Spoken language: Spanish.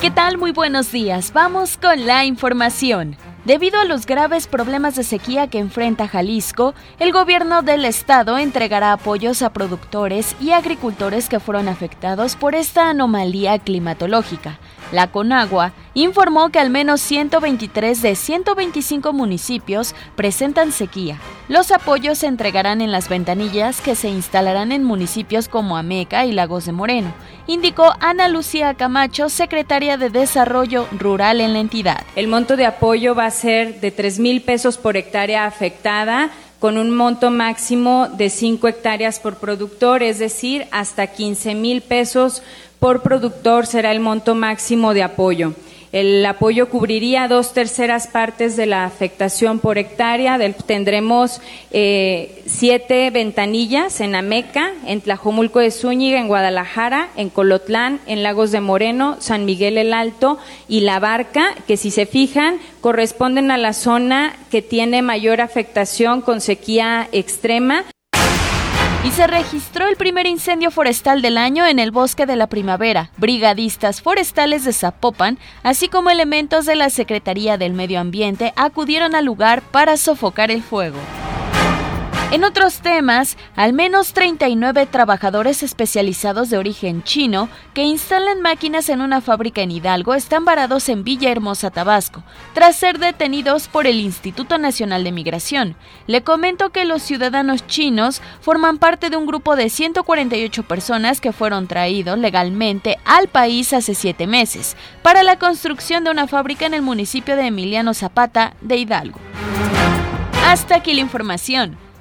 ¿Qué tal? Muy buenos días. Vamos con la información. Debido a los graves problemas de sequía que enfrenta Jalisco, el gobierno del estado entregará apoyos a productores y agricultores que fueron afectados por esta anomalía climatológica. La Conagua informó que al menos 123 de 125 municipios presentan sequía. Los apoyos se entregarán en las ventanillas que se instalarán en municipios como Ameca y Lagos de Moreno, indicó Ana Lucía Camacho, secretaria de Desarrollo Rural en la entidad. El monto de apoyo va a ser de 3 mil pesos por hectárea afectada con un monto máximo de 5 hectáreas por productor, es decir, hasta 15 mil pesos por productor será el monto máximo de apoyo. El apoyo cubriría dos terceras partes de la afectación por hectárea. tendremos eh, siete ventanillas en Ameca, en Tlajomulco de Zúñiga, en Guadalajara, en Colotlán, en Lagos de Moreno, San Miguel el Alto y La Barca, que si se fijan corresponden a la zona que tiene mayor afectación con sequía extrema y se registró el primer incendio forestal del año en el bosque de la primavera. Brigadistas forestales de Zapopan, así como elementos de la Secretaría del Medio Ambiente, acudieron al lugar para sofocar el fuego. En otros temas, al menos 39 trabajadores especializados de origen chino que instalan máquinas en una fábrica en Hidalgo están varados en Villahermosa, Tabasco, tras ser detenidos por el Instituto Nacional de Migración. Le comento que los ciudadanos chinos forman parte de un grupo de 148 personas que fueron traídos legalmente al país hace siete meses para la construcción de una fábrica en el municipio de Emiliano Zapata de Hidalgo. Hasta aquí la información.